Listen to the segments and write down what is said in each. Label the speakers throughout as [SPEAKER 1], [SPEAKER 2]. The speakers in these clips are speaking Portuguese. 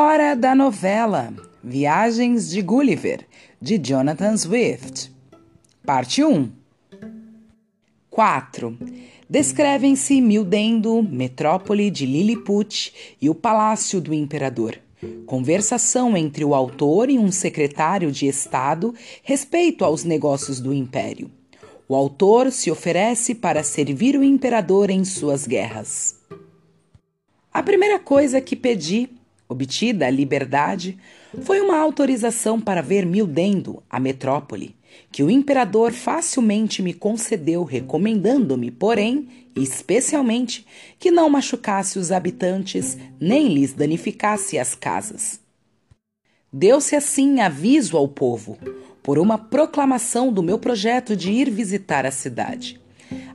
[SPEAKER 1] Hora da novela Viagens de Gulliver, de Jonathan Swift. Parte 1 4. Descrevem-se Mildendo, metrópole de Lilliput e o palácio do imperador. Conversação entre o autor e um secretário de Estado respeito aos negócios do império. O autor se oferece para servir o imperador em suas guerras. A primeira coisa que pedi, obtida a liberdade, foi uma autorização para ver Mildendo, a metrópole, que o imperador facilmente me concedeu, recomendando-me, porém, especialmente, que não machucasse os habitantes nem lhes danificasse as casas. Deu-se assim aviso ao povo, por uma proclamação do meu projeto de ir visitar a cidade.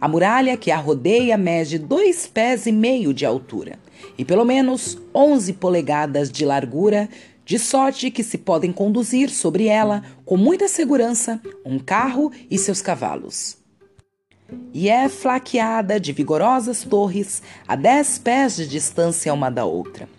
[SPEAKER 1] A muralha que a rodeia mede dois pés e meio de altura e pelo menos 11 polegadas de largura, de sorte que se podem conduzir sobre ela com muita segurança um carro e seus cavalos. E é flaqueada de vigorosas torres a dez pés de distância uma da outra.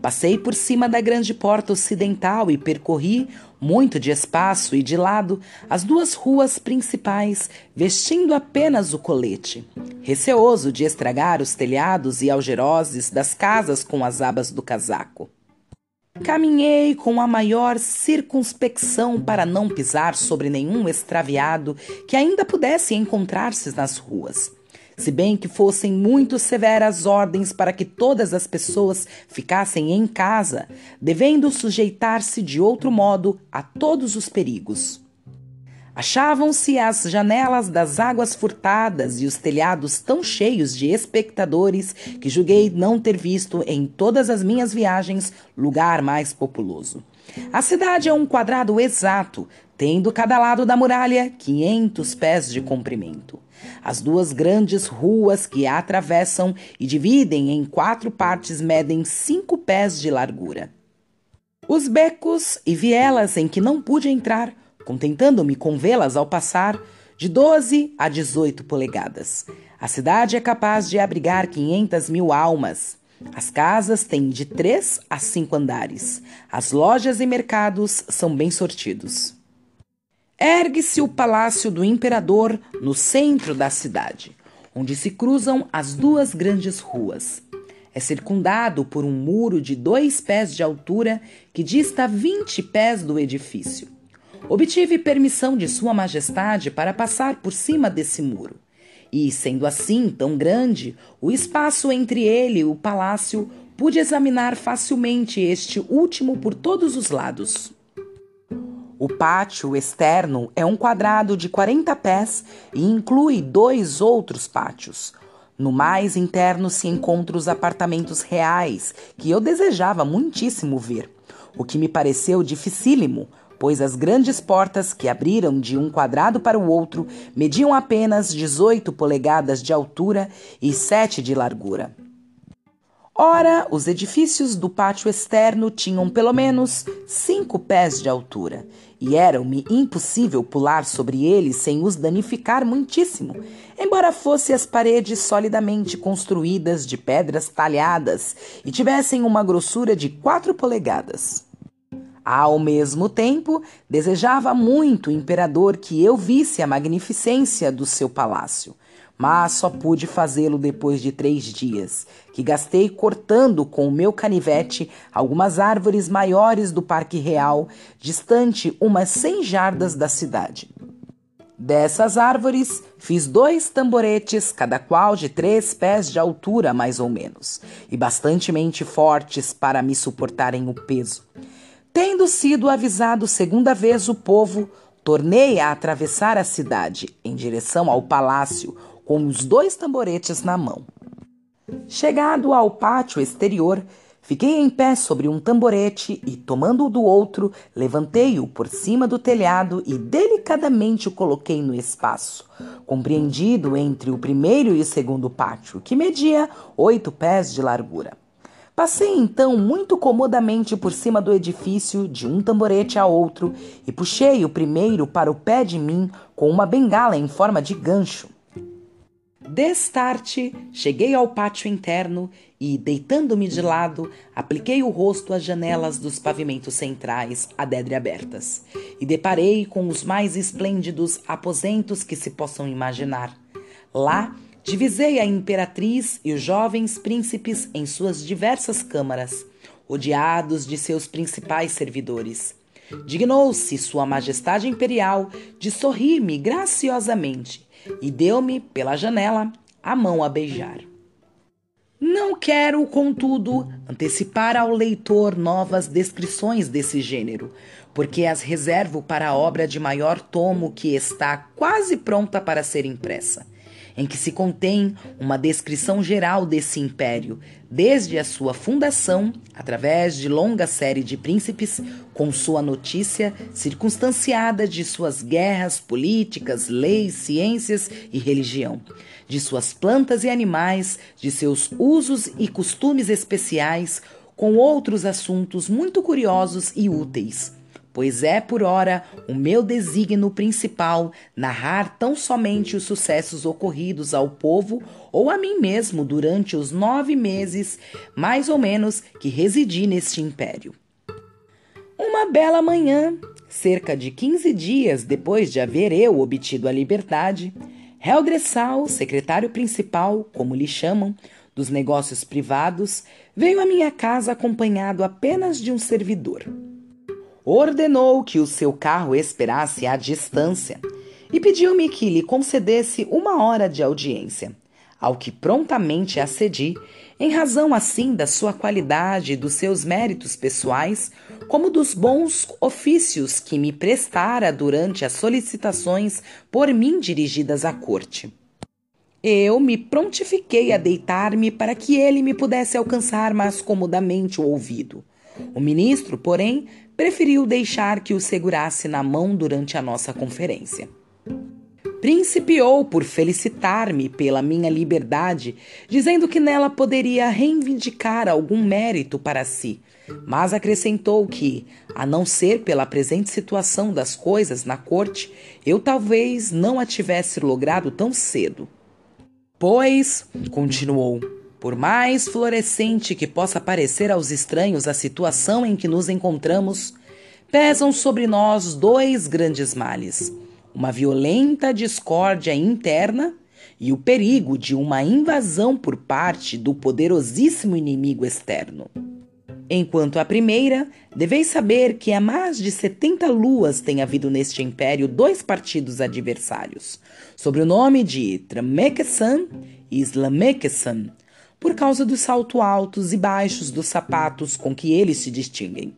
[SPEAKER 1] Passei por cima da grande porta ocidental e percorri, muito de espaço e de lado, as duas ruas principais, vestindo apenas o colete, receoso de estragar os telhados e algeroses das casas com as abas do casaco. Caminhei com a maior circunspecção para não pisar sobre nenhum extraviado que ainda pudesse encontrar-se nas ruas se bem que fossem muito severas ordens para que todas as pessoas ficassem em casa, devendo sujeitar-se de outro modo a todos os perigos. Achavam-se as janelas das águas furtadas e os telhados tão cheios de espectadores que julguei não ter visto em todas as minhas viagens lugar mais populoso. A cidade é um quadrado exato, tendo cada lado da muralha 500 pés de comprimento. As duas grandes ruas que a atravessam e dividem em quatro partes medem cinco pés de largura. Os becos e vielas em que não pude entrar, contentando-me com vê-las ao passar, de 12 a 18 polegadas. A cidade é capaz de abrigar 500 mil almas. As casas têm de três a cinco andares. As lojas e mercados são bem sortidos. Ergue-se o palácio do imperador no centro da cidade, onde se cruzam as duas grandes ruas. É circundado por um muro de dois pés de altura que dista 20 pés do edifício. Obtive permissão de Sua Majestade para passar por cima desse muro. E, sendo assim tão grande, o espaço entre ele e o palácio, pude examinar facilmente este último por todos os lados. O pátio externo é um quadrado de 40 pés e inclui dois outros pátios. No mais interno se encontram os apartamentos reais, que eu desejava muitíssimo ver, o que me pareceu dificílimo, pois as grandes portas que abriram de um quadrado para o outro mediam apenas 18 polegadas de altura e 7 de largura. Ora, os edifícios do pátio externo tinham pelo menos cinco pés de altura, e era-me impossível pular sobre eles sem os danificar muitíssimo, embora fossem as paredes solidamente construídas de pedras talhadas e tivessem uma grossura de quatro polegadas. Ao mesmo tempo, desejava muito o imperador que eu visse a magnificência do seu palácio mas só pude fazê-lo depois de três dias, que gastei cortando com o meu canivete algumas árvores maiores do Parque Real, distante umas cem jardas da cidade. Dessas árvores, fiz dois tamboretes, cada qual de três pés de altura, mais ou menos, e bastantemente fortes para me suportarem o peso. Tendo sido avisado segunda vez o povo, tornei a atravessar a cidade em direção ao palácio, com os dois tamboretes na mão. Chegado ao pátio exterior, fiquei em pé sobre um tamborete e, tomando-o do outro, levantei-o por cima do telhado e delicadamente o coloquei no espaço, compreendido entre o primeiro e o segundo pátio, que media oito pés de largura. Passei então muito comodamente por cima do edifício, de um tamborete a outro, e puxei o primeiro para o pé de mim com uma bengala em forma de gancho. Destarte, cheguei ao pátio interno e, deitando-me de lado, apliquei o rosto às janelas dos pavimentos centrais, adedre abertas, e deparei com os mais esplêndidos aposentos que se possam imaginar. Lá, divisei a imperatriz e os jovens príncipes em suas diversas câmaras, odiados de seus principais servidores. Dignou-se Sua Majestade Imperial de sorrir-me graciosamente e deu-me, pela janela, a mão a beijar. Não quero, contudo, antecipar ao leitor novas descrições desse gênero, porque as reservo para a obra de maior tomo que está quase pronta para ser impressa em que se contém uma descrição geral desse império, desde a sua fundação, através de longa série de príncipes, com sua notícia circunstanciada de suas guerras políticas, leis, ciências e religião, de suas plantas e animais, de seus usos e costumes especiais, com outros assuntos muito curiosos e úteis pois é por ora o meu desígnio principal narrar tão somente os sucessos ocorridos ao povo ou a mim mesmo durante os nove meses, mais ou menos, que residi neste império. Uma bela manhã, cerca de quinze dias depois de haver eu obtido a liberdade, Helgressal, secretário principal, como lhe chamam, dos negócios privados, veio à minha casa acompanhado apenas de um servidor ordenou que o seu carro esperasse à distância e pediu-me que lhe concedesse uma hora de audiência, ao que prontamente acedi, em razão assim da sua qualidade e dos seus méritos pessoais, como dos bons ofícios que me prestara durante as solicitações por mim dirigidas à corte. Eu me prontifiquei a deitar-me para que ele me pudesse alcançar mais comodamente o ouvido. O ministro, porém, preferiu deixar que o segurasse na mão durante a nossa conferência. Principiou por felicitar-me pela minha liberdade, dizendo que nela poderia reivindicar algum mérito para si, mas acrescentou que, a não ser pela presente situação das coisas na corte, eu talvez não a tivesse logrado tão cedo. Pois, continuou, por mais florescente que possa parecer aos estranhos a situação em que nos encontramos, pesam sobre nós dois grandes males: uma violenta discórdia interna e o perigo de uma invasão por parte do poderosíssimo inimigo externo. Enquanto a primeira, deveis saber que há mais de 70 luas tem havido neste império dois partidos adversários, sob o nome de Tramekesan e Slamekesan, por causa dos saltos altos e baixos dos sapatos com que eles se distinguem.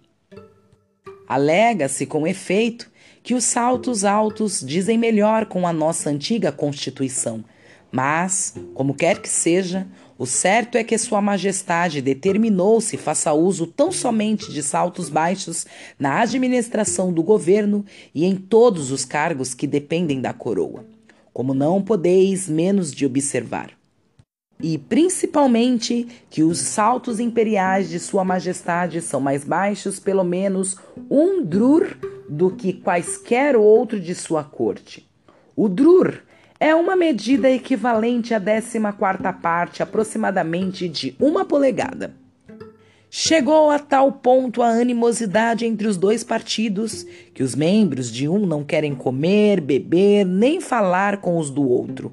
[SPEAKER 1] Alega-se, com efeito, que os saltos altos dizem melhor com a nossa antiga Constituição, mas, como quer que seja, o certo é que Sua Majestade determinou se faça uso tão somente de saltos baixos na administração do governo e em todos os cargos que dependem da coroa, como não podeis menos de observar e principalmente que os saltos imperiais de Sua Majestade são mais baixos, pelo menos um drur, do que quaisquer outro de sua corte. O drur é uma medida equivalente à décima quarta parte, aproximadamente de uma polegada. Chegou a tal ponto a animosidade entre os dois partidos que os membros de um não querem comer, beber, nem falar com os do outro.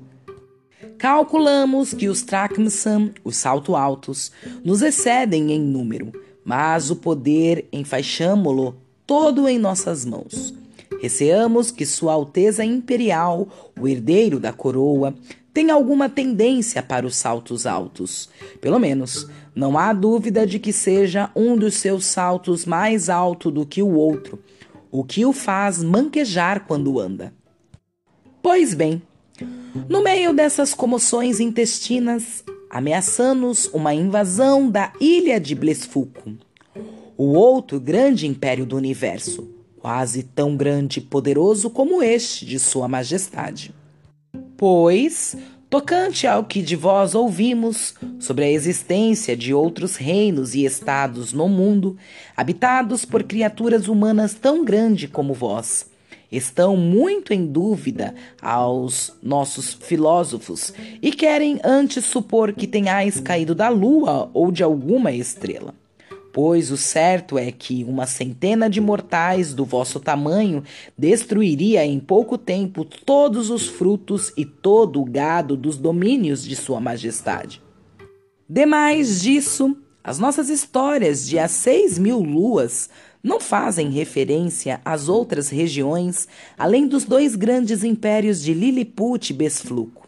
[SPEAKER 1] Calculamos que os Trakmsam, os salto altos, nos excedem em número, mas o poder enfaixamo-lo todo em nossas mãos. Receamos que Sua Alteza Imperial, o herdeiro da coroa, tenha alguma tendência para os saltos altos. Pelo menos, não há dúvida de que seja um dos seus saltos mais alto do que o outro, o que o faz manquejar quando anda. Pois bem, no meio dessas comoções intestinas, ameaçando-nos uma invasão da ilha de Blesfuco, o outro grande império do universo, quase tão grande e poderoso como este de Sua Majestade. Pois, tocante ao que de vós ouvimos sobre a existência de outros reinos e estados no mundo, habitados por criaturas humanas tão grande como vós, estão muito em dúvida aos nossos filósofos e querem antes supor que tenhais caído da lua ou de alguma estrela. Pois o certo é que uma centena de mortais do vosso tamanho destruiria em pouco tempo todos os frutos e todo o gado dos domínios de Sua Majestade. Demais disso, as nossas histórias de há seis mil luas não fazem referência às outras regiões além dos dois grandes impérios de Lilliput e Besfluco.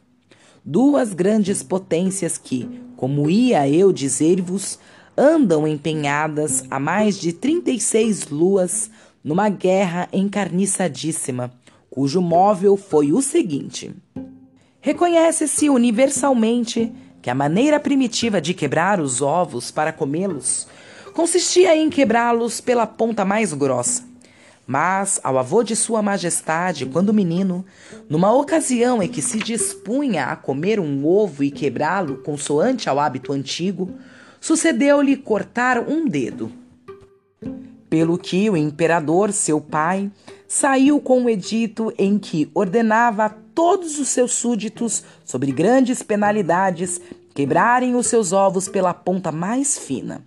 [SPEAKER 1] Duas grandes potências que, como ia eu dizer-vos, andam empenhadas há mais de 36 luas numa guerra encarniçadíssima, cujo móvel foi o seguinte: Reconhece-se universalmente que a maneira primitiva de quebrar os ovos para comê-los consistia em quebrá-los pela ponta mais grossa. Mas ao avô de Sua Majestade, quando menino, numa ocasião em que se dispunha a comer um ovo e quebrá-lo consoante ao hábito antigo, sucedeu-lhe cortar um dedo. Pelo que o imperador, seu pai, saiu com um edito em que ordenava a todos os seus súditos, sobre grandes penalidades, quebrarem os seus ovos pela ponta mais fina.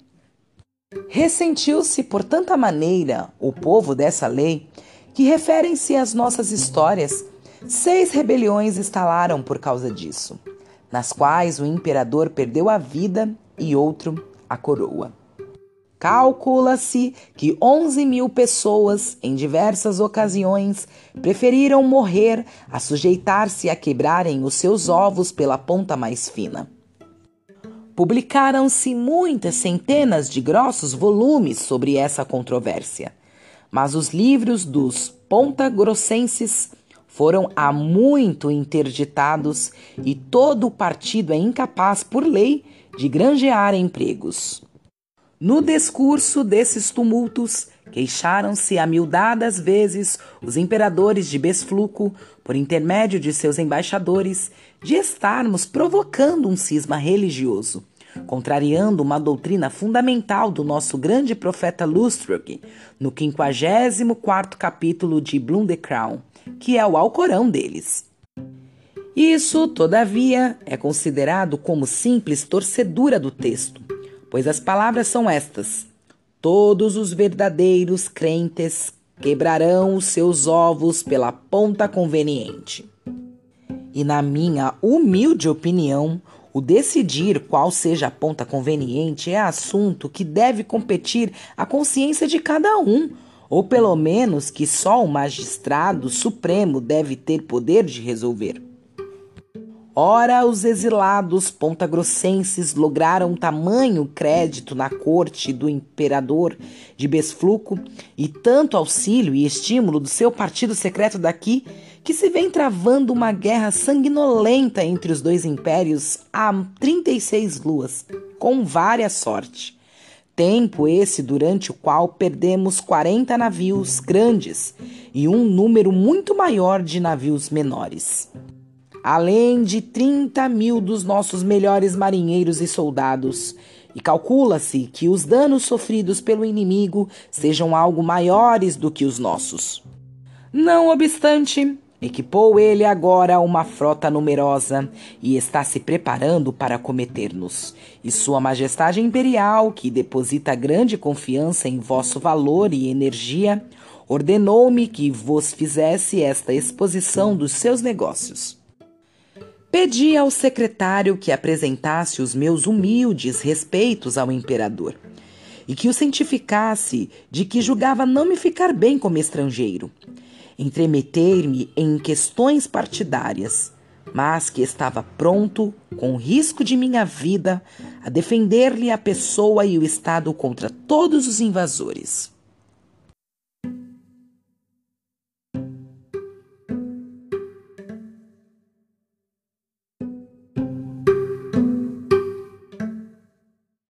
[SPEAKER 1] Ressentiu-se por tanta maneira o povo dessa lei que referem-se às nossas histórias. Seis rebeliões instalaram por causa disso, nas quais o imperador perdeu a vida e outro a coroa. Calcula-se que 11 mil pessoas, em diversas ocasiões, preferiram morrer a sujeitar-se a quebrarem os seus ovos pela ponta mais fina. Publicaram-se muitas centenas de grossos volumes sobre essa controvérsia, mas os livros dos pontagrossenses foram há muito interditados e todo o partido é incapaz, por lei, de granjear empregos. No discurso desses tumultos, queixaram-se amildadas vezes os imperadores de Besfluco, por intermédio de seus embaixadores, de estarmos provocando um cisma religioso, contrariando uma doutrina fundamental do nosso grande profeta Lustrug, no 54 capítulo de Bloom the Crown, que é o Alcorão deles. Isso, todavia, é considerado como simples torcedura do texto, pois as palavras são estas: Todos os verdadeiros crentes quebrarão os seus ovos pela ponta conveniente. E, na minha humilde opinião, o decidir qual seja a ponta conveniente é assunto que deve competir à consciência de cada um, ou pelo menos que só o magistrado supremo deve ter poder de resolver. Ora, os exilados pontagrossenses lograram tamanho crédito na corte do imperador de Besfluco e tanto auxílio e estímulo do seu partido secreto daqui que se vem travando uma guerra sanguinolenta entre os dois impérios há 36 luas, com várias sorte. Tempo esse durante o qual perdemos 40 navios grandes e um número muito maior de navios menores além de 30 mil dos nossos melhores marinheiros e soldados. E calcula-se que os danos sofridos pelo inimigo sejam algo maiores do que os nossos. Não obstante, equipou ele agora uma frota numerosa e está se preparando para cometer-nos. E Sua Majestade Imperial, que deposita grande confiança em vosso valor e energia, ordenou-me que vos fizesse esta exposição dos seus negócios. Pedi ao secretário que apresentasse os meus humildes respeitos ao imperador e que o cientificasse de que julgava não me ficar bem como estrangeiro, entremeter-me em questões partidárias, mas que estava pronto, com risco de minha vida, a defender-lhe a pessoa e o Estado contra todos os invasores.